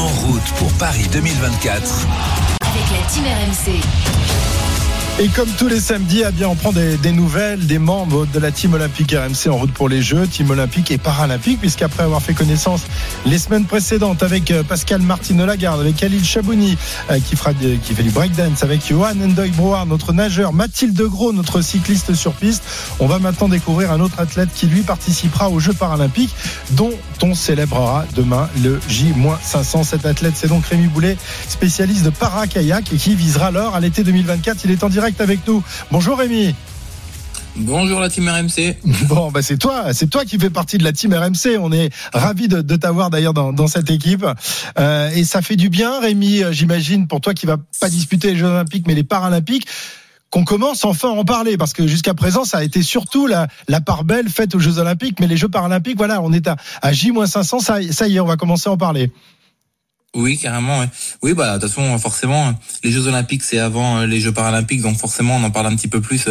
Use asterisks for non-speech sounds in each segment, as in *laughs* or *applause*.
En route pour Paris 2024. Avec la Team RMC. Et comme tous les samedis, eh bien, on prend des, des, nouvelles des membres de la team olympique RMC en route pour les Jeux, team olympique et paralympique, puisqu'après avoir fait connaissance les semaines précédentes avec euh, Pascal Martino Lagarde, avec Khalil Chabouni, euh, qui, fera qui fait du breakdance, avec Johan Endoy Brouard, notre nageur, Mathilde Gros, notre cycliste sur piste, on va maintenant découvrir un autre athlète qui lui participera aux Jeux paralympiques, dont on célébrera demain le J-500. Cet athlète, c'est donc Rémi Boulet, spécialiste de para-kayak et qui visera l'or à l'été 2024. Il est en direct avec nous. Bonjour Rémi. Bonjour la team RMC. *laughs* Bon, bah c'est toi, c'est toi qui fais partie de la team RMC. On est ravi de, de t'avoir d'ailleurs dans, dans, cette équipe. Euh, et ça fait du bien, Rémi, euh, j'imagine, pour toi qui va pas disputer les Jeux Olympiques mais les Paralympiques qu'on commence enfin à en parler parce que jusqu'à présent ça a été surtout la, la part belle faite aux Jeux Olympiques mais les Jeux Paralympiques voilà on est à, à J-500 ça, ça y est on va commencer à en parler. Oui, carrément. Oui, bah de toute façon, forcément, les Jeux Olympiques c'est avant euh, les Jeux Paralympiques, donc forcément on en parle un petit peu plus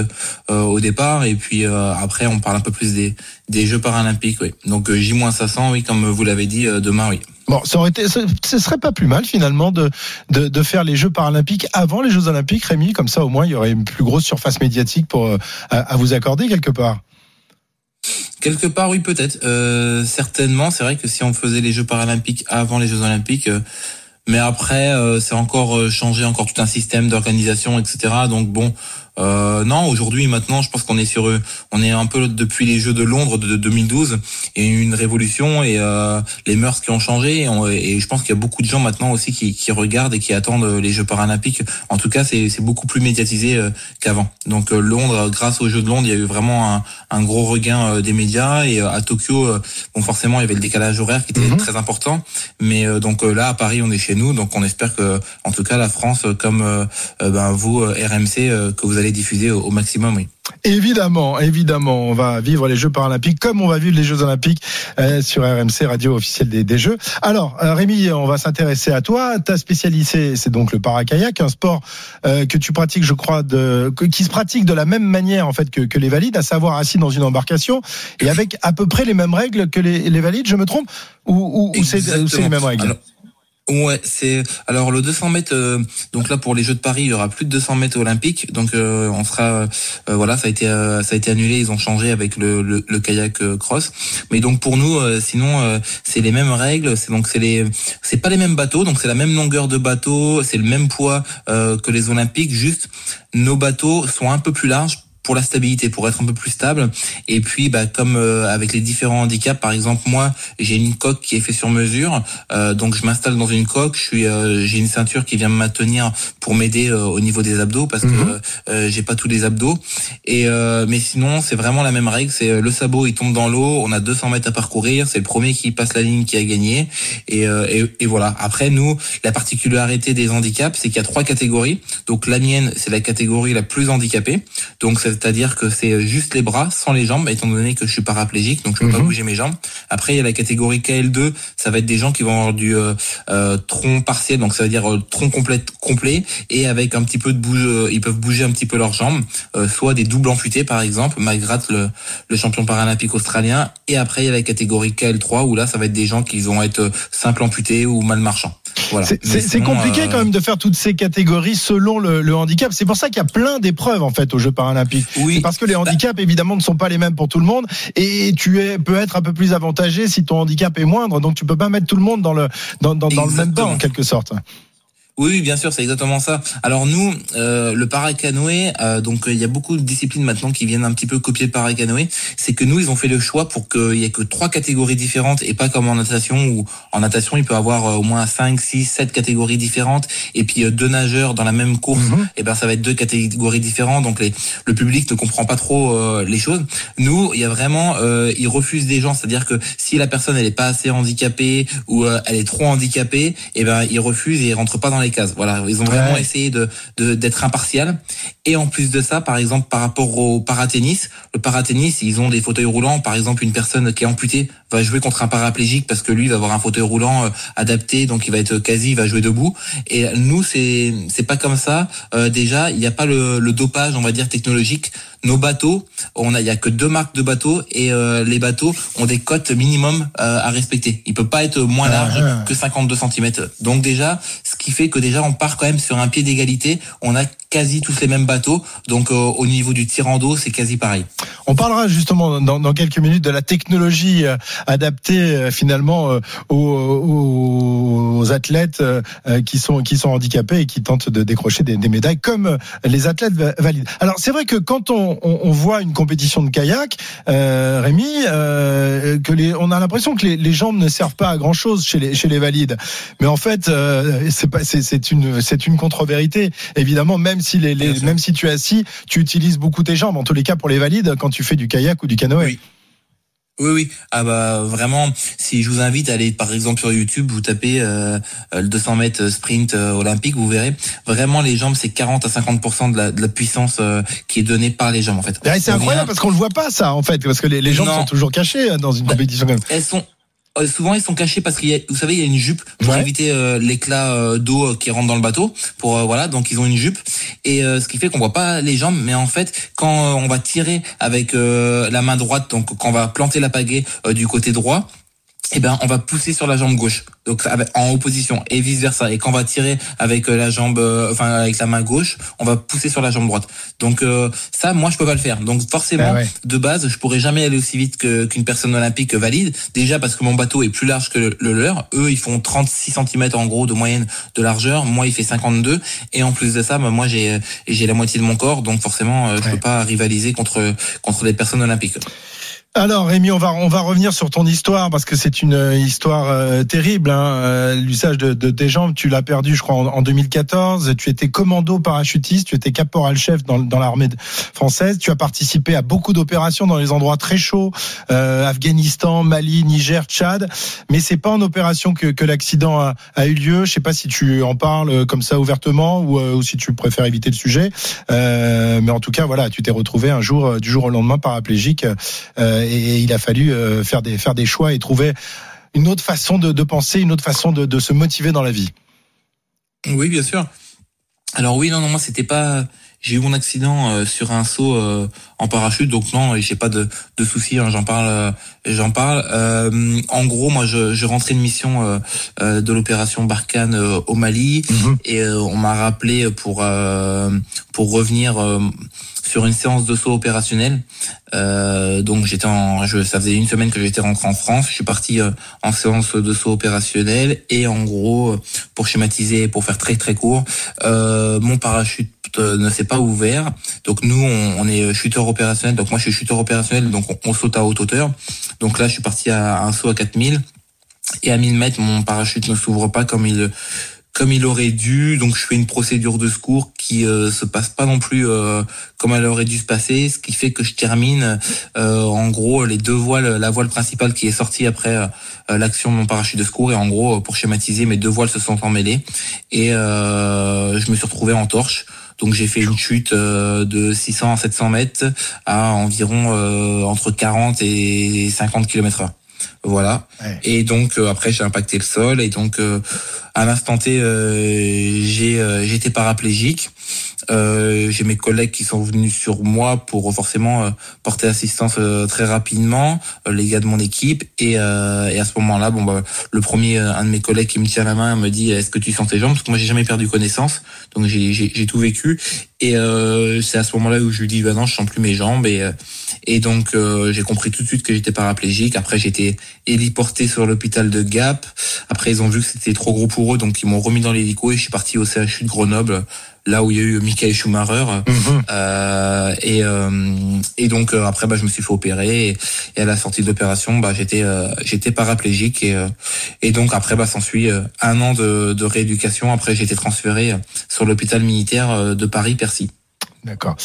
euh, au départ, et puis euh, après on parle un peu plus des des Jeux Paralympiques. Oui. Donc J-500, oui, comme vous l'avez dit, demain, oui. Bon, ça aurait été, ce serait pas plus mal finalement de, de, de faire les Jeux Paralympiques avant les Jeux Olympiques, Rémi, comme ça au moins il y aurait une plus grosse surface médiatique pour à, à vous accorder quelque part. Quelque part, oui, peut-être. Euh, certainement, c'est vrai que si on faisait les Jeux paralympiques avant les Jeux olympiques, euh, mais après, euh, c'est encore changé, encore tout un système d'organisation, etc. Donc bon, euh, non, aujourd'hui, maintenant, je pense qu'on est sur, on est un peu depuis les Jeux de Londres de 2012 et une révolution et euh, les mœurs qui ont changé. Et, on, et je pense qu'il y a beaucoup de gens maintenant aussi qui, qui, regardent et qui attendent les Jeux paralympiques. En tout cas, c'est beaucoup plus médiatisé euh, qu'avant. Donc Londres, grâce aux Jeux de Londres, il y a eu vraiment un, un gros regain des médias. Et à Tokyo, bon, forcément, il y avait le décalage horaire qui était mm -hmm. très important. Mais donc là, à Paris, on est chez nous, donc on espère que, en tout cas, la France, comme ben, vous, RMC, que vous allez diffuser au, au maximum, oui. Évidemment, évidemment, on va vivre les Jeux paralympiques comme on va vivre les Jeux olympiques euh, sur RMC, radio officielle des, des Jeux. Alors, euh, Rémi, on va s'intéresser à toi. Ta spécialité, c'est donc le para-kayak, un sport euh, que tu pratiques, je crois, de, que, qui se pratique de la même manière en fait que, que, les valides, à savoir assis dans une embarcation et avec à peu près les mêmes règles que les, les valides. Je me trompe? Ou, ou, ou c'est les mêmes règles? Alors... Ouais, c'est alors le 200 mètres. Euh, donc là pour les Jeux de Paris, il y aura plus de 200 mètres olympiques. Donc euh, on sera, euh, voilà, ça a été ça a été annulé. Ils ont changé avec le, le, le kayak cross. Mais donc pour nous, sinon c'est les mêmes règles. C'est donc c'est les c'est pas les mêmes bateaux. Donc c'est la même longueur de bateau, c'est le même poids que les olympiques. Juste nos bateaux sont un peu plus larges pour la stabilité, pour être un peu plus stable. Et puis, bah, comme euh, avec les différents handicaps, par exemple, moi, j'ai une coque qui est faite sur mesure, euh, donc je m'installe dans une coque. Je suis, euh, j'ai une ceinture qui vient me maintenir pour m'aider au niveau des abdos parce mm -hmm. que j'ai pas tous les abdos. Et mais sinon, c'est vraiment la même règle. C'est le sabot, il tombe dans l'eau. On a 200 mètres à parcourir. C'est le premier qui passe la ligne qui a gagné. Et, et, et voilà. Après, nous, la particularité des handicaps, c'est qu'il y a trois catégories. Donc la mienne, c'est la catégorie la plus handicapée. Donc c'est-à-dire que c'est juste les bras sans les jambes, étant donné que je suis paraplégique, donc je peux mm -hmm. pas bouger mes jambes. Après, il y a la catégorie KL2, ça va être des gens qui vont avoir du euh, euh, tronc partiel, donc ça veut dire euh, tronc complet, complet, et avec un petit peu de bouge, ils peuvent bouger un petit peu leurs jambes, soit des doubles amputés par exemple, Magrat le, le champion paralympique australien, et après il y a la catégorie KL3 où là ça va être des gens qui vont être simples amputés ou mal marchants. Voilà. C'est compliqué euh... quand même de faire toutes ces catégories selon le, le handicap. C'est pour ça qu'il y a plein d'épreuves en fait aux Jeux paralympiques. Oui. Parce que les handicaps bah. évidemment ne sont pas les mêmes pour tout le monde et tu es, peux être un peu plus avantagé si ton handicap est moindre. Donc tu peux pas mettre tout le monde dans le dans, dans, dans le même banc en quelque sorte. Oui, bien sûr, c'est exactement ça. Alors nous, euh, le paracanoë, euh, donc il y a beaucoup de disciplines maintenant qui viennent un petit peu copier le paracanoë. C'est que nous, ils ont fait le choix pour qu'il y ait que trois catégories différentes et pas comme en natation où en natation il peut avoir euh, au moins 5, 6, 7 catégories différentes et puis euh, deux nageurs dans la même course, mm -hmm. et ben ça va être deux catégories différentes. Donc les, le public ne comprend pas trop euh, les choses. Nous, il y a vraiment, euh, ils refusent des gens, c'est-à-dire que si la personne elle est pas assez handicapée ou elle est trop handicapée, et ben ils refusent et ils rentrent pas dans les les cases. Voilà, ils ont vraiment essayé de d'être impartial. Et en plus de ça, par exemple, par rapport au paratennis, le paratennis, ils ont des fauteuils roulants. Par exemple, une personne qui est amputée va jouer contre un paraplégique parce que lui va avoir un fauteuil roulant euh, adapté, donc il va être quasi, il va jouer debout. Et nous, c'est c'est pas comme ça. Euh, déjà, il n'y a pas le, le, dopage, on va dire technologique. Nos bateaux, on a, il y a que deux marques de bateaux et euh, les bateaux ont des cotes minimum à respecter. Il peut pas être moins ah, large ah. que 52 cm. Donc déjà, ce qui fait que déjà on part quand même sur un pied d'égalité. On a quasi tous les mêmes bateaux. Donc au niveau du tirant d'eau, c'est quasi pareil. On parlera justement dans, dans, quelques minutes de la technologie adapté euh, finalement euh, aux, aux, athlètes euh, qui sont qui sont handicapés et qui tentent de décrocher des, des médailles comme les athlètes valides. Alors c'est vrai que quand on, on, on, voit une compétition de kayak, euh, Rémi, euh, que les, on a l'impression que les, les, jambes ne servent pas à grand chose chez les chez les valides. Mais en fait, euh, c'est pas c'est une c'est une contre-vérité. Évidemment, même si les, les même si tu es assis, tu utilises beaucoup tes jambes. En tous les cas, pour les valides, quand tu fais du kayak ou du canoë. Oui. Oui, oui. Ah bah vraiment, si je vous invite à aller par exemple sur YouTube, vous tapez euh, le 200 mètres sprint euh, olympique, vous verrez vraiment les jambes, c'est 40 à 50 de la, de la puissance euh, qui est donnée par les jambes en fait. c'est incroyable parce qu'on le voit pas ça en fait, parce que les, les jambes sont toujours cachées dans une compétition comme. Elles sont euh, souvent ils sont cachés parce qu'il y a, vous savez, il y a une jupe pour éviter euh, l'éclat euh, d'eau qui rentre dans le bateau. Pour voilà, donc ils ont une jupe et ce qui fait qu'on voit pas les jambes. Mais en fait, quand on va tirer avec la main droite, donc quand on va planter la pagaie du côté droit, eh ben on va pousser sur la jambe gauche. Donc en opposition et vice versa et quand on va tirer avec euh, la jambe euh, enfin avec la main gauche on va pousser sur la jambe droite. Donc euh, ça moi je peux pas le faire. Donc forcément ah de base je pourrais jamais aller aussi vite qu'une personne olympique valide. Déjà parce que mon bateau est plus large que le, leur. Eux ils font 36 cm en gros de moyenne de largeur. Moi il fait 52 et en plus de ça bah, moi j'ai j'ai la moitié de mon corps. Donc forcément je peux pas rivaliser contre contre les personnes olympiques alors Rémi, on va on va revenir sur ton histoire parce que c'est une euh, histoire euh, terrible. Hein. Euh, l'usage de, de, tes jambes, tu l'as perdu, je crois, en, 2014. Tu étais commando parachutiste, tu étais caporal-chef dans, dans l'armée française. Tu as participé à beaucoup d'opérations dans les endroits très chauds, Afghanistan, Mali, Niger, Tchad. Mais c'est pas en opération que, que l'accident a, a, eu lieu. Je sais pas si tu en parles comme ça ouvertement ou, ou si tu préfères éviter le sujet. mais en tout cas, voilà, tu t'es retrouvé un jour du jour au lendemain paraplégique. Euh, et il a fallu euh, faire des faire des choix et trouver une autre façon de, penser, une autre façon de, se motiver dans la vie. Oui, bien sûr. Alors oui, non, non, moi c'était pas. J'ai eu mon accident euh, sur un saut en parachute, donc non, j'ai pas de, de soucis. Hein, j'en parle, j'en parle. en gros, moi, je, je rentrais une mission de l'opération Barkhane au Mali, mhm. et on m'a rappelé pour pour revenir sur une séance de saut opérationnel. Euh, donc j'étais en, je, ça faisait une semaine que j'étais rentré en France. Je suis parti euh, en séance de saut opérationnel et en gros, euh, pour schématiser, pour faire très très court, euh, mon parachute ne s'est pas ouvert. Donc nous, on, on est chuteur opérationnel. Donc moi, je suis chuteur opérationnel. Donc on, on, saute à haute hauteur. Donc là, je suis parti à un saut à 4000 et à 1000 mètres, mon parachute ne s'ouvre pas comme il comme il aurait dû. Donc je fais une procédure de secours qui euh, se passe pas non plus euh, comme elle aurait dû se passer, ce qui fait que je termine euh, en gros les deux voiles, la voile principale qui est sortie après euh, l'action de mon parachute de secours et en gros pour schématiser mes deux voiles se sont emmêlées et je me suis retrouvé en torche. Donc j'ai fait une chute de 600 à 700 mètres à environ entre 40 et 50 km Voilà. Et donc après j'ai impacté le sol et donc à l'instant T, euh, j'ai euh, j'étais paraplégique. Euh, j'ai mes collègues qui sont venus sur moi pour forcément euh, porter assistance euh, très rapidement, les gars de mon équipe. Et, et à ce moment-là, bon bah, le premier, un de mes collègues qui me tient la main me dit Est-ce que tu sens tes jambes? Parce que moi j'ai jamais perdu connaissance, donc j'ai tout vécu. Et c'est à ce moment-là où je lui dis bah non, je sens plus mes jambes. Et, et donc j'ai compris tout de suite que j'étais paraplégique. Après j'ai été héliporté sur l'hôpital de Gap. Après ils ont vu que c'était trop gros pour eux, donc ils m'ont remis dans l'hélico et je suis parti au CHU de Grenoble là où il y a eu Michael Schumacher. Mhm. euh, et, euh, et donc euh, après, bah, je me suis fait opérer. Et, à la sortie de l'opération, bah, j'étais euh, j'étais paraplégique. Et, et donc après, bah, s'ensuit un an de, de rééducation. Après, j'ai été transféré sur l'hôpital militaire de Paris-Percy. D'accord.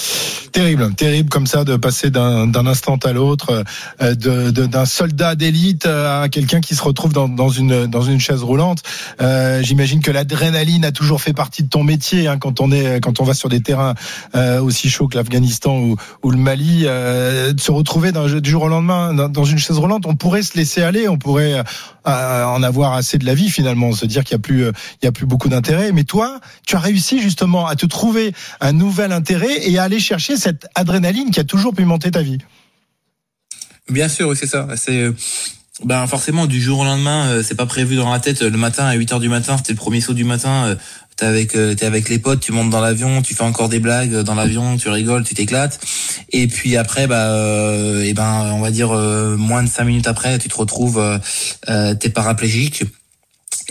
Terrible, terrible comme ça de passer d'un instant à l'autre, euh, d'un soldat d'élite à quelqu'un qui se retrouve dans, dans, une dans une chaise roulante. Euh, J'imagine que l'adrénaline a toujours fait partie de ton métier hein, quand on est quand on va sur des terrains euh, aussi chauds que l'Afghanistan ou, ou, le Mali. Euh, de se retrouver du jour au lendemain dans, dans, une chaise roulante, on pourrait se laisser aller, on pourrait euh, en avoir assez de la vie finalement, se dire qu'il y a plus il y a beaucoup d'intérêt. Mais toi, tu as réussi justement à te trouver un nouvel intérêt et à aller chercher cette adrénaline qui a toujours pimenté ta vie. Bien sûr, c'est ça. C'est euh, ben forcément du jour au lendemain, euh, c'est pas prévu dans la tête. Le matin à 8 heures du matin, c'était le premier saut du matin. Euh, t'es avec t'es avec les potes, tu montes dans l'avion, tu fais encore des blagues dans l'avion, tu rigoles, tu t'éclates. Et puis après, bah, et ben on va dire moins de cinq minutes après, tu te retrouves, t'es paraplégique.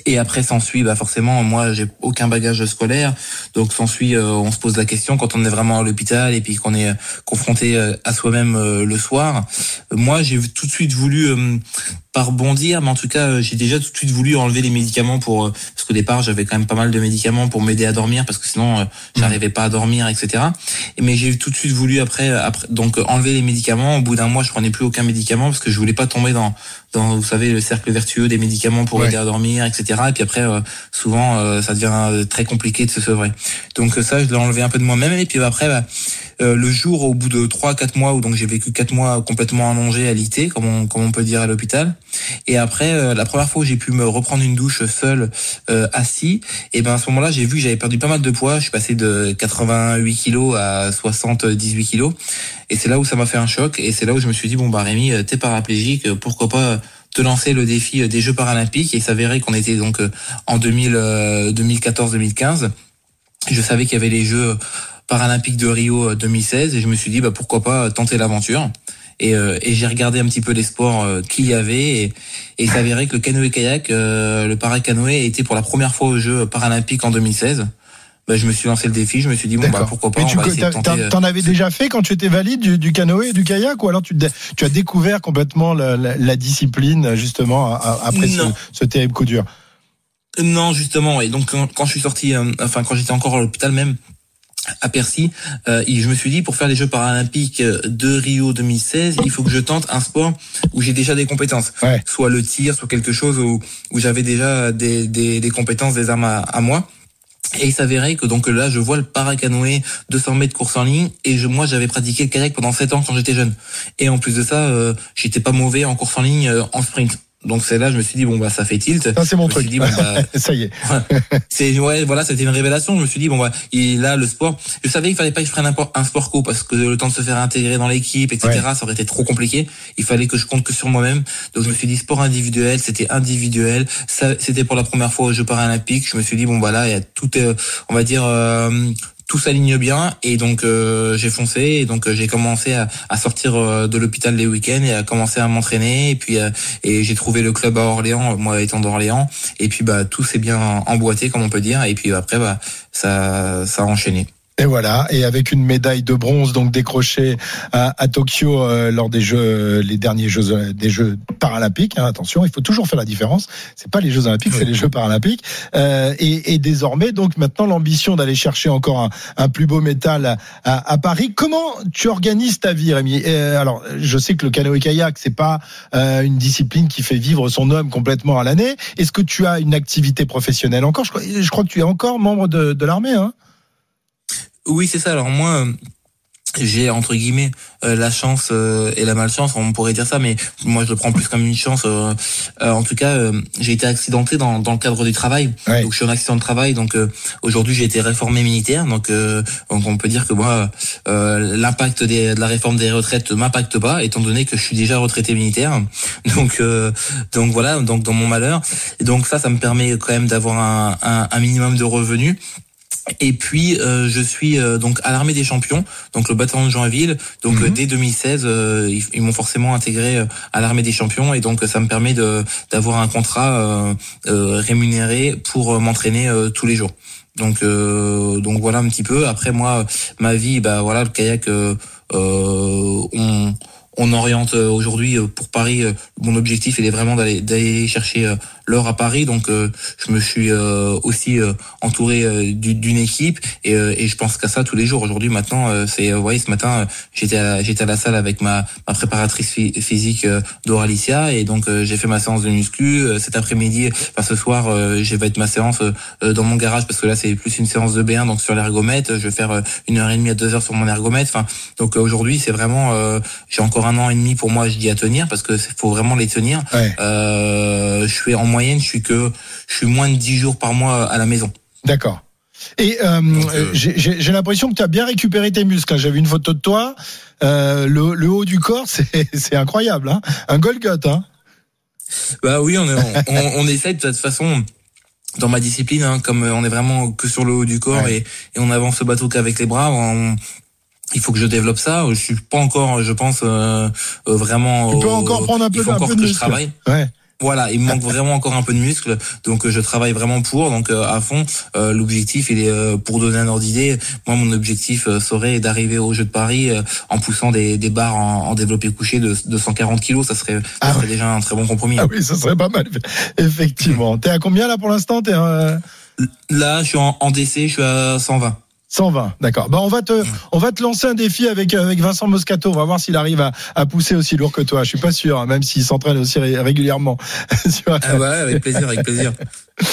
Et après s'ensuit, bah forcément, moi j'ai aucun bagage scolaire, donc s'ensuit, euh, on se pose la question quand on est vraiment à l'hôpital et puis qu'on est euh, confronté euh, à soi-même le soir. Moi, j'ai tout de suite voulu pas rebondir, mais en tout cas, j'ai déjà tout de suite voulu enlever les médicaments pour parce qu'au départ, j'avais quand même pas mal de médicaments pour m'aider à dormir parce que sinon, mmh. j'arrivais pas à dormir, etc. Mais j'ai tout de suite voulu après, après donc enlever les médicaments. Au bout d'un mois, je prenais plus aucun médicament parce que je voulais pas tomber dans dans vous savez le cercle vertueux des médicaments pour aider à dormir, etc. Et puis après, euh, souvent, euh, ça devient euh, très compliqué de se sevrer. Donc ça, je l'ai enlevé un peu de moi-même. Et puis après, bah, le jour au bout de trois, quatre mois où donc j'ai vécu quatre mois complètement allongé à l'IT, comme on, comme on peut dire à l'hôpital. Et après, la première fois où j'ai pu me reprendre une douche seul, assis, et ben à ce moment-là, j'ai vu que j'avais perdu pas mal de poids. Je suis passé de 88 kilos à 78 kilos. Et c'est là où ça m'a fait un choc. Et c'est là où je me suis dit bon bah Rémi, t'es paraplégique, pourquoi pas te lancer le défi euh, des Jeux paralympiques et il s'avérait qu'on était donc euh, en 2014-2015. Euh, je savais qu'il y avait les Jeux paralympiques de Rio 2016 et je me suis dit bah pourquoi pas tenter l'aventure. Et, et j'ai regardé un petit peu les sports qu'il y avait et, et il s'avérait que le canoë-kayak, le paracanoë était pour la première fois aux Jeux paralympiques en 2016 bah, je me suis lancé le défi. Je me suis dit bon bah pourquoi pas. Mais tu euh, t'en avais déjà fait quand tu étais valide du, du canoë et du kayak ou alors tu, tu as découvert complètement la, la, la discipline justement après ce, ce, terrible coup dur? Non justement et donc quand, je suis sorti, euh, enfin quand j'étais encore à l'hôpital même à Percy, euh, je me suis dit pour faire les Jeux paralympiques de Rio 2016, il faut que je tente un sport où j'ai déjà des compétences, soit le tir, soit quelque chose où, où j'avais déjà des, des, des, compétences, des armes à, à moi. Et il s'avérait que donc là, je vois le paracanoë 200 mètres course en ligne et je, moi, j'avais pratiqué le kayak pendant 7 ans quand j'étais jeune. Et en plus de ça, euh, j'étais pas mauvais en course en ligne euh, en sprint. Donc c'est là je me suis dit bon bah ça fait tilt. Ça c'est mon truc. Dit, bon, bah, *laughs* ça y est. c'est ouais voilà c'était une révélation. Je me suis dit bon bah il là le sport. Je savais qu'il fallait pas que je prenne un, un sport co parce que le temps de se faire intégrer dans l'équipe etc ça aurait été trop compliqué. Il fallait que je compte que sur moi-même. Donc je me suis dit sport individuel c'était individuel. Ça c'était pour la première fois aux Jeux paralympiques. Je me suis dit bon bah là il y a tout euh, on va dire euh, tout s'aligne bien et donc euh, j'ai foncé et donc euh, j'ai commencé à, sortir euh, de l'hôpital les week-ends et à commencer à m'entraîner et puis et j'ai trouvé le club à Orléans moi étant d'Orléans et puis bah tout s'est bien emboîté comme on peut dire et puis après bah ça ça a enchaîné. Et voilà, et avec une médaille de bronze donc décrochée à, à Tokyo euh, lors des Jeux, les derniers Jeux euh, des Jeux paralympiques. Hein, attention, il faut toujours faire la différence. C'est pas les Jeux olympiques, c'est les Jeux paralympiques. Euh, et, et, désormais, donc maintenant l'ambition d'aller chercher encore un, un, plus beau métal à, à, Paris. Comment tu organises ta vie, Rémi? Euh, Alors, je sais que le canoë kayak c'est pas une discipline qui fait vivre son homme complètement à l'année. Est-ce que tu as une activité professionnelle encore? Je crois, je crois que tu es encore membre de, de l'armée. Hein oui, c'est ça. Alors moi, j'ai entre guillemets euh, la chance euh, et la malchance, on pourrait dire ça, mais moi je le prends plus comme une chance. Euh, en tout cas, j'ai été accidenté dans, dans le cadre du travail, donc je suis en accident de travail. Donc aujourd'hui j'ai été réformé militaire, donc, donc on peut dire que moi l'impact de la réforme des retraites m'impacte pas, étant donné que je suis déjà retraité militaire. Donc donc voilà, donc dans mon malheur, et donc ça ça me permet quand même d'avoir un, un, un minimum de revenus et puis euh, je suis euh, donc à l'armée des champions, donc le bataillon de Joinville. Donc mhm. dès 2016, euh, ils, m'ont forcément intégré à l'armée des champions et donc ça me permet de d'avoir un contrat rémunéré pour m'entraîner tous les jours. Donc donc voilà un petit peu. Après moi, ma vie, bah voilà le kayak, on on oriente aujourd'hui pour Paris. Mon objectif, il est vraiment d'aller d'aller chercher l'or à Paris. Donc je me suis aussi entouré d'une équipe et, et je pense qu'à ça tous les jours. Aujourd'hui, maintenant, c'est, vous voyez, ce matin, j'étais à, j'étais à la salle avec ma, ma préparatrice physique Doralicia et donc j'ai fait ma séance de muscu. Cet après-midi, enfin ce soir, j'ai vais être ma séance dans mon garage parce que là c'est plus une séance de B1 donc sur l'ergomètre. Je vais faire une heure et demie à deux heures sur mon ergomètre. Enfin, donc aujourd'hui c'est vraiment, j'ai encore un an et demi pour moi je dis à tenir parce que faut vraiment les tenir. Euh, je suis en moyenne, je suis que je suis moins de 10 jours par mois à la maison. D'accord. Et euh, euh, j'ai l'impression que tu as bien récupéré tes muscles. J'avais une photo de toi. le, haut du corps, *laughs* c'est incroyable. Hein Un Golgot. Hein bah oui, on, on, *laughs* essaie de toute façon dans ma discipline, hein, comme on est vraiment que sur le haut du corps et, on avance le bateau qu'avec les bras, on, il faut que je développe ça. Je suis pas encore, je pense, euh, euh vraiment. Tu peux encore prendre un peu, il faut encore que je travaille. Ouais. Voilà, il me manque vraiment encore un peu de muscle, donc euh, je travaille vraiment pour, donc euh, à fond. L'objectif, il est pour donner un ordre d'idée. Moi, mon objectif serait d'arriver au Jeu de Paris en poussant des, des barres en, développé couché de, de 140 kilos. Ça serait, ça ah serait déjà un très bon compromis. Ah oui, ça serait pas mal, effectivement. T'es à combien là pour l'instant? Là, je suis en, en DC, je suis à 120. 120, d'accord. Bah on va te, on va te lancer un défi avec avec Vincent Moscato. On va voir s'il arrive à, à pousser aussi lourd que toi. Je suis pas sûr, hein, même s'il s'entraîne aussi régulièrement. *laughs* ah ouais, avec plaisir, avec plaisir. *laughs* *laughs*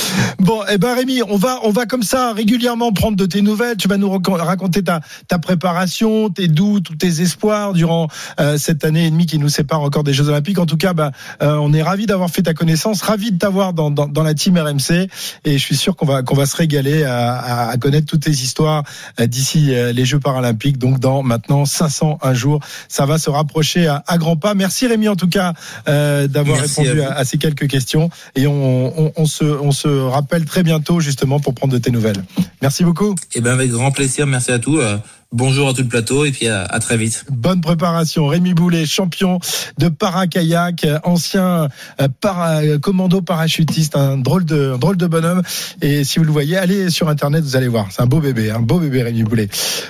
Bon, eh ben Rémi, on va on va comme ça régulièrement prendre de tes nouvelles. Tu vas nous raconter ta ta préparation, tes doutes, tes espoirs durant euh, cette année et demie qui nous sépare encore des Jeux Olympiques. En tout cas, bah, euh, on est ravi d'avoir fait ta connaissance, ravi de t'avoir dans, dans, dans la team RMC, et je suis sûr qu'on va qu'on va se régaler à, à, connaître toutes tes histoires euh, d'ici les Jeux paralympiques. Donc dans maintenant 501 jours, ça va se rapprocher à, à grands pas. Merci Rémi en tout cas d'avoir répondu à, ces quelques questions, et on, on, on se on se rappelle très bientôt justement pour prendre de tes nouvelles. Merci beaucoup. Et eh ben avec grand plaisir, merci à tous. Euh, bonjour à tout le plateau et puis à, très vite. Bonne préparation. Rémi Boulet, champion de para-kayak, ancien euh, para, commando parachutiste, un drôle de, drôle de bonhomme. Et si vous le voyez, allez sur Internet, vous allez voir. C'est un beau bébé, un beau bébé Rémi Boulet.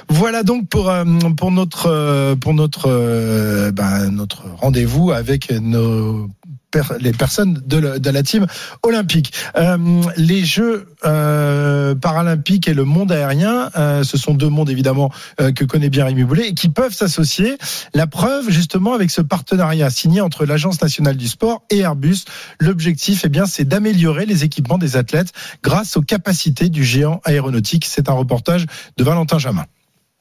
Voilà donc pour, euh, pour notre, pour notre, ben, notre rendez-vous avec nos les personnes de, la team olympique. Euh, les Jeux euh, paralympiques et le monde aérien, euh, ce sont deux mondes évidemment que connaît bien Rémi Boulet et qui peuvent s'associer. La preuve justement avec ce partenariat signé entre l'Agence nationale du sport et Airbus. L'objectif, eh bien, c'est d'améliorer les équipements des athlètes grâce aux capacités du géant aéronautique. C'est un reportage de Valentin Jamin.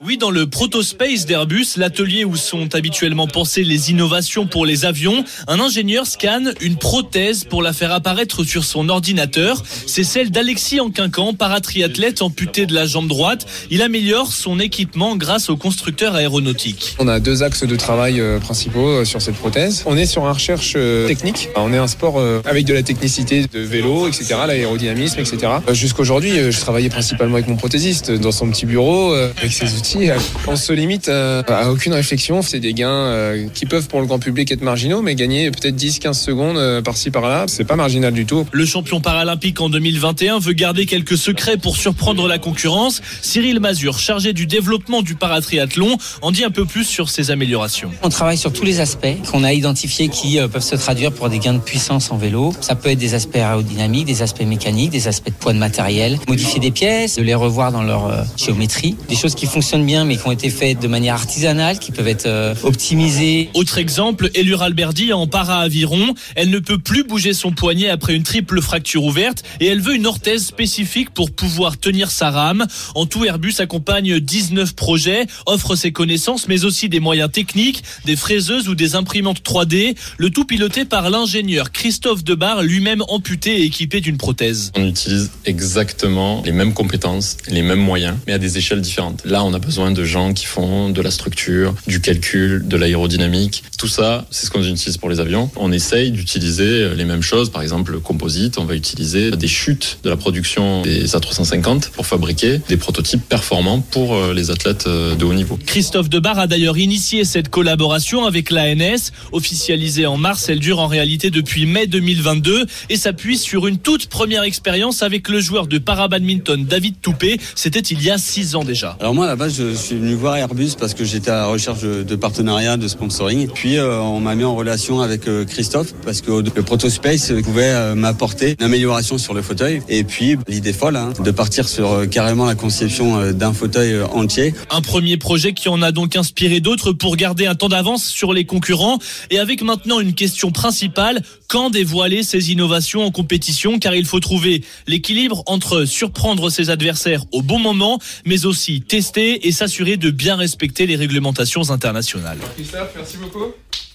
Oui, dans le Protospace d'Airbus, l'atelier où sont habituellement pensées les innovations pour les avions, un ingénieur scanne une prothèse pour la faire apparaître sur son ordinateur. C'est celle d'Alexis Anquincan, paratriathlète amputé de la jambe droite. Il améliore son équipement grâce au constructeur aéronautique. On a deux axes de travail euh, principaux euh, sur cette prothèse. On est sur une recherche euh, technique. On est un sport avec de la technicité de vélo, etc., l'aérodynamisme, etc. Jusqu'aujourd'hui, je travaillais principalement avec mon prothésiste dans son petit bureau, avec ses outils euh, on se limite euh, à aucune réflexion. C'est des gains euh, qui peuvent pour le grand public être marginaux, mais gagner peut-être 10-15 secondes par-ci par-là, c'est pas marginal du tout. Le champion paralympique en 2021 veut garder quelques secrets pour surprendre la concurrence. Cyril Mazur, chargé du développement du paratriathlon, en dit un peu plus sur ses améliorations. On travaille sur tous les aspects qu'on a identifiés qui peuvent se traduire pour des gains de puissance en vélo. Ça peut être des aspects aérodynamiques, des aspects mécaniques, des aspects de poids de matériel, modifier des pièces, de les revoir dans leur géométrie, des choses qui fonctionnent bien, mais qui ont été faites de manière artisanale, qui peuvent être euh, optimisées. Autre exemple, Elure Alberdi en para-aviron. Elle ne peut plus bouger son poignet après une triple fracture ouverte et elle veut une orthèse spécifique pour pouvoir tenir sa rame. En tout, Airbus accompagne 19 projets, offre ses connaissances, mais aussi des moyens techniques, des fraiseuses ou des imprimantes 3D. Le tout piloté par l'ingénieur Christophe Debar, lui-même amputé et équipé d'une prothèse. On utilise exactement les mêmes compétences, les mêmes moyens, mais à des échelles différentes. Là, on a besoin de gens qui font de la structure, du calcul, de l'aérodynamique. Tout ça, c'est ce qu'on utilise pour les avions. On essaye d'utiliser les mêmes choses. Par exemple, le composite, on va utiliser des chutes de la production des A350 pour fabriquer des prototypes performants pour euh, les athlètes euh, de haut niveau. Christophe Debar a d'ailleurs initié cette collaboration avec l'ANS. Officialisée en mars, elle dure en réalité depuis mai 2022 et s'appuie sur une toute première expérience avec le joueur de para-badminton David Toupé. C'était il y a six ans déjà. Alors moi, à la base, je suis venu voir Airbus parce que j'étais à la recherche de, partenariats, de sponsoring. Puis euh, on m'a mis en relation avec euh, Christophe parce que le Protospace pouvait euh, m'apporter une amélioration sur le fauteuil. Et puis l'idée folle, hein, de partir sur carrément la conception d'un fauteuil entier. Un premier projet qui en a donc inspiré d'autres pour garder un temps d'avance sur les concurrents et avec maintenant une question principale, quand dévoiler ces innovations en compétition? Car il faut trouver l'équilibre entre surprendre ses adversaires au bon moment mais aussi tester et s'assurer de bien respecter les réglementations internationales.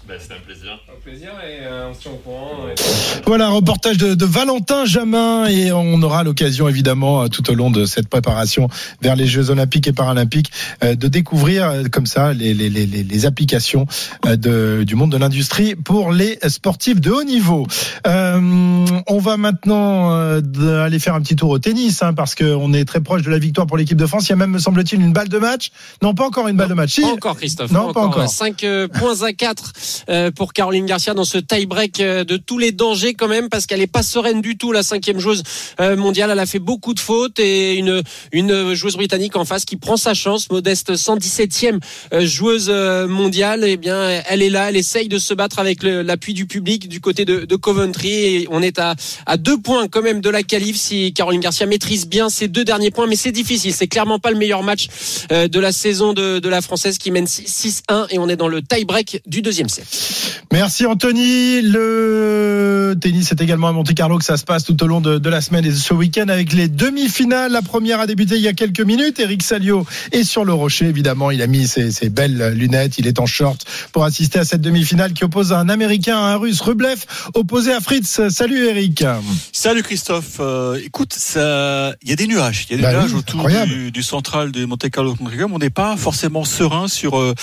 Ben, C'était un plaisir. Un plaisir et euh, on se tient au courant. et- Voilà, reportage de, de Valentin Jamin et on aura l'occasion évidemment euh, tout au long de cette préparation vers les Jeux Olympiques et Paralympiques euh, de découvrir euh, comme ça les, les, les, les- les applications euh, de, du monde de l'industrie pour les sportifs de haut niveau. Euh, on va maintenant euh, aller faire un petit tour au tennis hein, parce qu'on est très proche de la victoire pour l'équipe de France. Il y a même, me semble-t-il, une balle de match. Non, pas encore une balle de match. Si. Pas encore, Christophe. Non, pas encore. 5 points à 4 euh, pour Caroline Garcia dans ce tie-break euh, de tous les dangers quand même, parce qu'elle est pas sereine du tout, la cinquième joueuse euh, mondiale. Elle a fait beaucoup de fautes et une, une joueuse britannique en face qui prend sa chance. Modeste 117e euh, joueuse euh, mondiale. Eh bien, elle est là, elle essaye de se battre avec l'appui du public du côté de, de Coventry. Et on est à, à deux points quand même de la qualif si Caroline Garcia maîtrise bien ces deux derniers points. Mais c'est difficile. C'est clairement pas le meilleur match euh, de la saison de, de la française qui mène 6-1 et on est dans le tie-break du deuxième set. Merci Anthony. Le tennis est également à Monte Carlo que ça se passe tout au long de, de la semaine et de ce week-end avec les demi-finales. La première a débuté il y a quelques minutes. Eric Salio est sur le rocher. Évidemment, il a mis ses, ses belles lunettes. Il est en short pour assister à cette demi-finale qui oppose un Américain à un Russe. Rublev opposé à Fritz. Salut Eric. Salut Christophe. Euh, écoute, il y a des nuages. Il y a des Bah nuages oui, autour du, du central de Monte Carlo. On n'est pas forcément serein sur euh,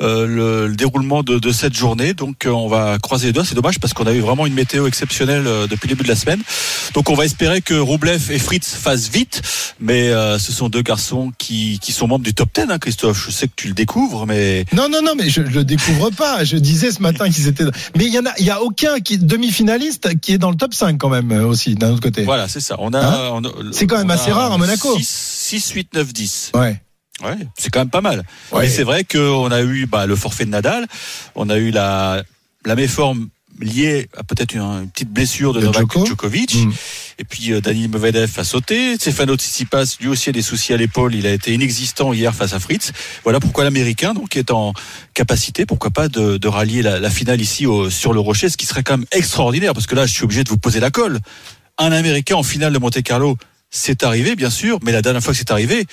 euh, le, le déroulement de, de cette journée. Donc, euh, on va croiser les doigts. C'est dommage parce qu'on a eu vraiment une météo exceptionnelle euh, depuis le début de la semaine. Donc, on va espérer que Roublev et Fritz fassent vite. Mais euh, ce sont deux garçons qui, qui sont membres du top 10, hein, Christophe. Je sais que tu le découvres, mais Non, non, non, mais je, je le découvre pas. Je disais ce matin qu'ils étaient. Mais il y en a, il y a aucun qui demi-finaliste qui est dans le top 5 quand même euh, aussi d'un autre côté. voilà, c'est ça. On a, Hein? on a- C'est quand même assez rare à Monaco. 6, 8, 9, 10. Ouais. Ouais, c'est quand même pas mal. Ouais. Mais c'est vrai qu'on a eu bah, le forfait de Nadal, on a eu la, la méforme liée à peut-être une, une petite blessure de, De Novak Djoko. Djokovic. Mm. Et puis euh, Dani Medvedev a sauté. Stefano Tsitsipas, lui aussi a des soucis à l'épaule. Il a été inexistant hier face à Fritz. Voilà pourquoi l'Américain donc est en capacité, pourquoi pas, de, de rallier la, la finale ici au- sur le Rocher, ce qui serait quand même extraordinaire. Parce que là, je suis obligé de vous poser la colle. Un Américain en finale de Monte Carlo, c'est arrivé, bien sûr, mais la dernière fois que c'est arrivé,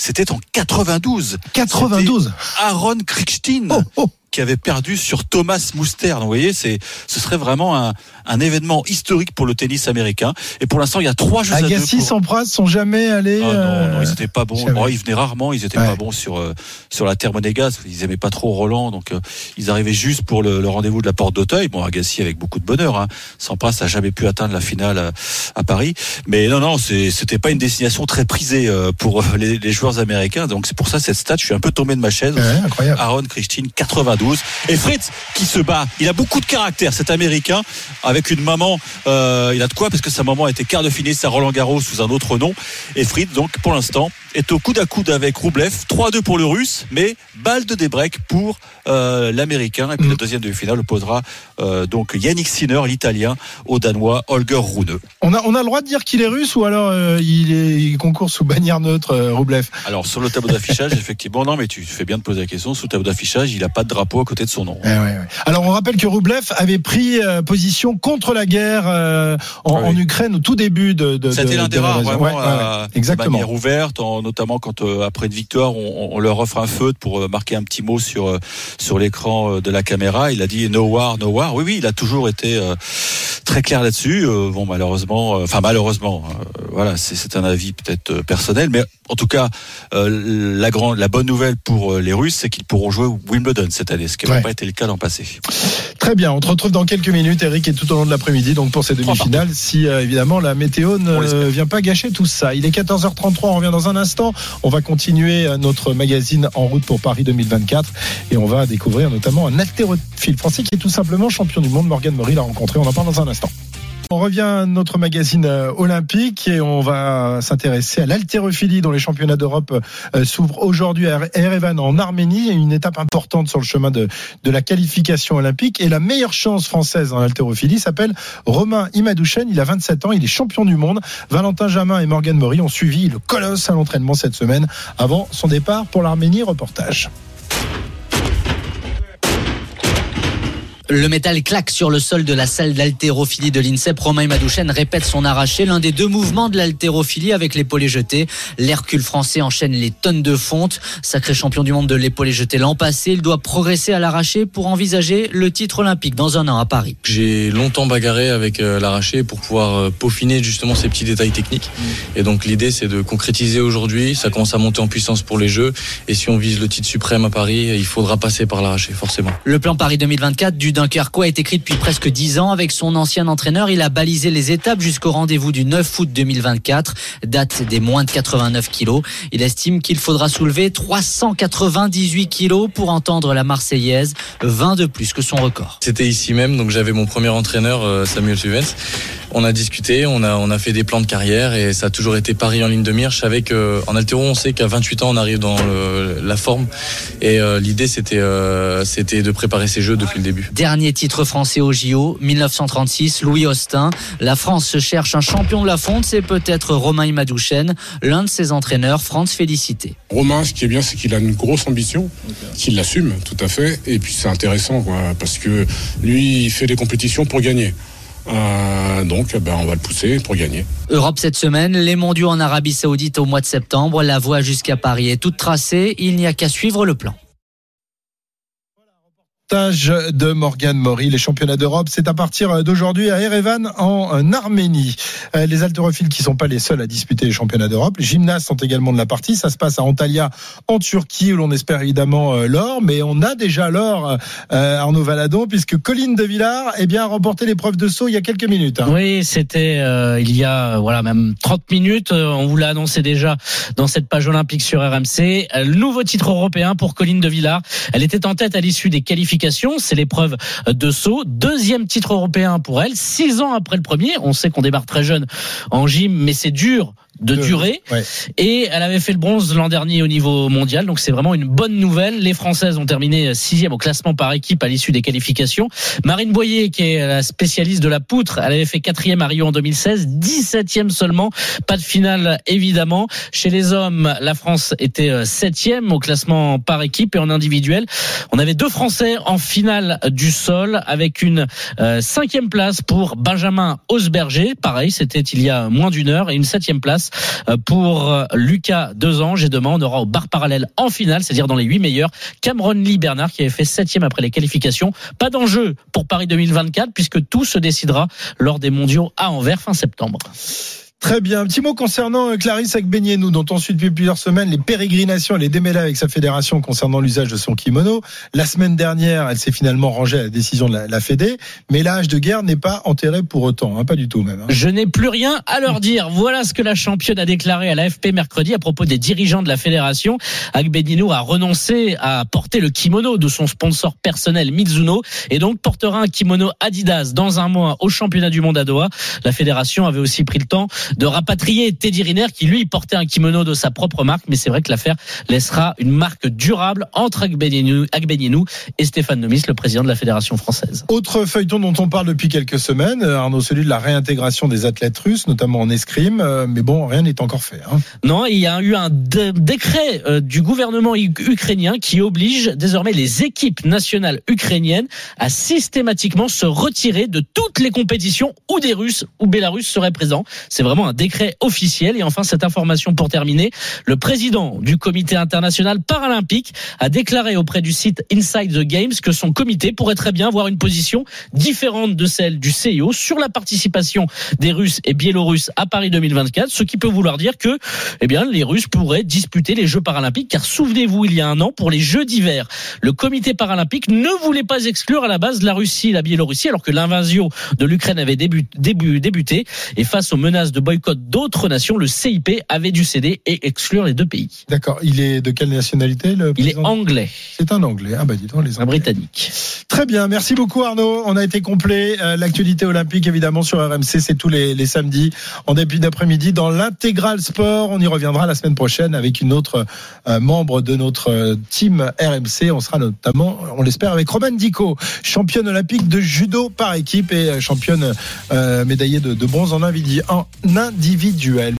c'était en 92. 92. Aaron Krichtin Oh, oh. qui avait perdu sur Thomas Muster. Donc, vous voyez, c'est, ce serait vraiment un, un événement historique pour le tennis américain. Et pour l'instant, il y a trois jeux à deux. Agassi, Sampras sont jamais allés. Ah non, euh, non, ils étaient pas bons. ils venaient rarement, ils étaient Ouais. pas bons sur euh, sur la terre monégasque. Ils aimaient pas trop Roland, donc euh, ils arrivaient juste pour le, le rendez-vous de la porte d'Auteuil. Bon, Agassi avec beaucoup de bonheur. Hein. Sampras a jamais pu atteindre la finale à, à Paris, mais non, non, c'était pas une destination très prisée euh, pour les, les joueurs américains. Donc c'est pour ça cette stat, je suis un peu tombé de ma chaise. Ouais, incroyable. Aaron Christine 92 et Fritz qui se bat. Il a beaucoup de caractère cet américain avec une maman euh, il a de quoi parce que sa maman était quart de finaliste à Roland Garros sous un autre nom et Fritz donc pour l'instant est au coude à coude avec Roublev 3-2 pour le russe mais balle de débreak pour euh, l'américain et puis Mm. la deuxième demi-finale opposera euh, donc Yannick Sinner l'italien au danois Holger Rune. On a, on a le droit de dire qu'il est russe ou alors il, est, il concourt sous bannière neutre, Roublev? Alors sur le tableau d'affichage *laughs* effectivement non mais tu fais bien de poser la question sur le tableau d'affichage il a pas de drapeau à côté de son nom. Eh ouais, ouais. Alors on rappelle que Roublev avait pris position contre la guerre euh, en, Ah oui. en Ukraine au tout début de. de C'était l'un de des rares vraiment Ouais, ouais, ouais. à- Exactement. manière ouverte, en- notamment quand euh, après une victoire, on, on leur offre un feu pour euh, marquer un petit mot sur euh, sur l'écran euh, de la caméra. Il a dit no war, no war. Oui, oui, il a toujours été euh, très clair là-dessus. Euh, bon, malheureusement, euh, enfin malheureusement, euh, voilà, c'est un avis peut-être euh, personnel, mais en tout cas, euh, la grande, la bonne nouvelle pour euh, les Russes, c'est qu'ils pourront jouer Wimbledon cette année, ce qui Ouais. pas été le cas l'an passé. Très bien, on te retrouve dans quelques minutes, Eric, et tout au long de l'après-midi, donc pour ces demi-finales, si euh, évidemment la météo ne vient pas gâcher tout ça. Il est 14h33, on revient dans un instant. On va continuer euh, notre magazine en route pour Paris 2024 et on va découvrir notamment un haltérophile français qui est tout simplement champion du monde. Morgan Maury l'a rencontré, on en parle dans un instant. On revient à notre magazine euh, olympique et on va s'intéresser à l'haltérophilie dont les championnats d'Europe euh, s'ouvrent aujourd'hui à Erevan en Arménie. Une étape importante sur le chemin de, la qualification olympique. Et la meilleure chance française en haltérophilie s'appelle Romain Imadouchen. Il a 27 ans, il est champion du monde. Valentin Jamin et Morgan Maury ont suivi le colosse à l'entraînement cette semaine avant son départ pour l'Arménie. Reportage. Le métal claque sur le sol de la salle d'haltérophilie de l'INSEP. Romain Madouchen répète son arraché, l'un des deux mouvements de l'haltérophilie avec l'épaulé jeté. L'Hercule français enchaîne les tonnes de fonte. Sacré champion du monde de l'épaulé jeté l'an passé, il doit progresser à l'arraché pour envisager le titre olympique dans un an à Paris. J'ai longtemps bagarré avec euh, l'arraché pour pouvoir euh, peaufiner justement ces petits détails techniques. Et donc l'idée c'est de concrétiser aujourd'hui. Ça commence à monter en puissance pour les Jeux. Et si on vise le titre suprême à Paris, il faudra passer par l'arraché forcément. Le plan Paris 2024 du Dunkerquois est écrit depuis presque 10 ans. Avec son ancien entraîneur, il a balisé les étapes jusqu'au rendez-vous du 9 août 2024, date des moins de 89 kilos. Il estime qu'il faudra soulever 398 kilos pour entendre la Marseillaise, 20 de plus que son record. C'était ici même, donc j'avais mon premier entraîneur, euh, Samuel Suvens. On a discuté, on a, on a fait des plans de carrière et ça a toujours été Paris en ligne de mire. Je savais qu'en altéro, on sait qu'à 28 ans, on arrive dans le, la forme. Et euh, l'idée, c'était euh, c'était de préparer ces jeux depuis le début. Dernier titre français au JO, 1936, Louis Austin. La France se cherche un champion de la fonte, c'est peut-être Romain Imadouchen, l'un de ses entraîneurs, France Félicité. Romain, ce qui est bien, c'est qu'il a une grosse ambition, qu'il l'assume tout à fait. Et puis c'est intéressant, quoi, parce que lui, il fait des compétitions pour gagner. Euh, donc, ben, on va le pousser pour gagner. Europe cette semaine, les mondiaux en Arabie Saoudite au mois de septembre. La voie jusqu'à Paris est toute tracée. Il n'y a qu'à suivre le plan de Morgan Maury. Les championnats d'Europe, c'est à partir d'aujourd'hui à Erevan en Arménie. Euh, les haltérophiles qui sont pas les seuls à disputer les championnats d'Europe. Les gymnastes sont également de la partie. Ça se passe à Antalya en Turquie où l'on espère évidemment euh, l'or, mais on a déjà l'or euh, Arnaud Valadon puisque Colline de Villars eh bien, a remporté l'épreuve de saut il y a quelques minutes. Hein. Oui, c'était il y a voilà même 30 minutes. On vous l'a annoncé déjà dans cette page olympique sur RMC. Le nouveau titre européen pour Colline de Villars. Elle était en tête à l'issue des qualifications c'est l'épreuve de saut. Deuxième titre européen pour elle, six ans après le premier. On sait qu'on débarque très jeune en gym, mais c'est dur de durée. Et elle avait fait le bronze l'an dernier au niveau mondial, donc c'est vraiment une bonne nouvelle. Les Françaises ont terminé sixième au classement par équipe à l'issue des qualifications. Marine Boyer, qui est la spécialiste de la poutre, elle avait fait quatrième à Rio en 2016, 17e seulement. Pas de finale évidemment. Chez les hommes, la France était euh, septième au classement par équipe et en individuel. On avait deux Français en finale du sol avec une euh, cinquième place pour Benjamin Osberger. Pareil, c'était il y a moins d'une heure et une septième place euh, pour euh, Lucas Desange. Et demain, on aura au bar parallèle en finale, c'est-à-dire dans les huit meilleurs, Cameron Lee Bernard qui avait fait septième après les qualifications. Pas d'enjeu pour Paris 2024 puisque tout se décidera lors des mondiaux à Anvers fin septembre. Très bien. Un petit mot concernant euh, Clarisse Agbenienou, dont on suit depuis plusieurs semaines les pérégrinations et les démêlés avec sa fédération concernant l'usage de son kimono. La semaine dernière, elle s'est finalement rangée à la décision de la, la Fédé, mais l'âge de guerre n'est pas enterré pour autant, hein, pas du tout même. Hein. Je n'ai plus rien à leur dire. Voilà ce que la championne a déclaré à l'AFP mercredi à propos des dirigeants de la fédération. Agbenienou a renoncé à porter le kimono de son sponsor personnel Mizuno et donc portera un kimono Adidas dans un mois au championnat du monde à Doha. La fédération avait aussi pris le temps de rapatrier Teddy Riner qui lui portait un kimono de sa propre marque. Mais c'est vrai que l'affaire laissera une marque durable entre Agbenienou et Stéphane Nomis, le président de la Fédération française. Autre feuilleton dont on parle depuis quelques semaines, euh, Arnaud, celui de la réintégration des athlètes russes, notamment en escrime. Euh, mais bon, rien n'est encore fait. Hein. Non, il y a eu un décret euh, du gouvernement ukrainien qui oblige désormais les équipes nationales ukrainiennes à systématiquement se retirer de toutes les compétitions où des Russes ou Bélarusses seraient présents. C'est vraiment un décret officiel. Et enfin, cette information pour terminer, le président du comité international paralympique a déclaré auprès du site Inside the Games que son comité pourrait très bien avoir une position différente de celle du CIO sur la participation des Russes et Biélorusses à Paris 2024, ce qui peut vouloir dire que, eh bien, les Russes pourraient disputer les Jeux paralympiques, car souvenez-vous, il y a un an, pour les Jeux d'hiver, le comité paralympique ne voulait pas exclure à la base la Russie la Biélorussie, alors que l'invasion de l'Ukraine avait débuté, et face aux menaces de boycott d'autres nations, le CIP avait dû céder et exclure les deux pays. D'accord. Il est de quelle nationalité le Il est anglais, C'est un anglais. Ah bah dis donc les un Anglais. britannique. Très bien, merci beaucoup Arnaud. On a été complet. Euh, L'actualité olympique évidemment sur RMC, c'est tous les, les samedis en début d'après-midi dans l'intégral sport. On y reviendra la semaine prochaine avec une autre euh, membre de notre euh, team RMC. On sera notamment, on l'espère, avec Robin Dico, championne olympique de judo par équipe et championne euh, médaillée de, de bronze en individu- en individuel.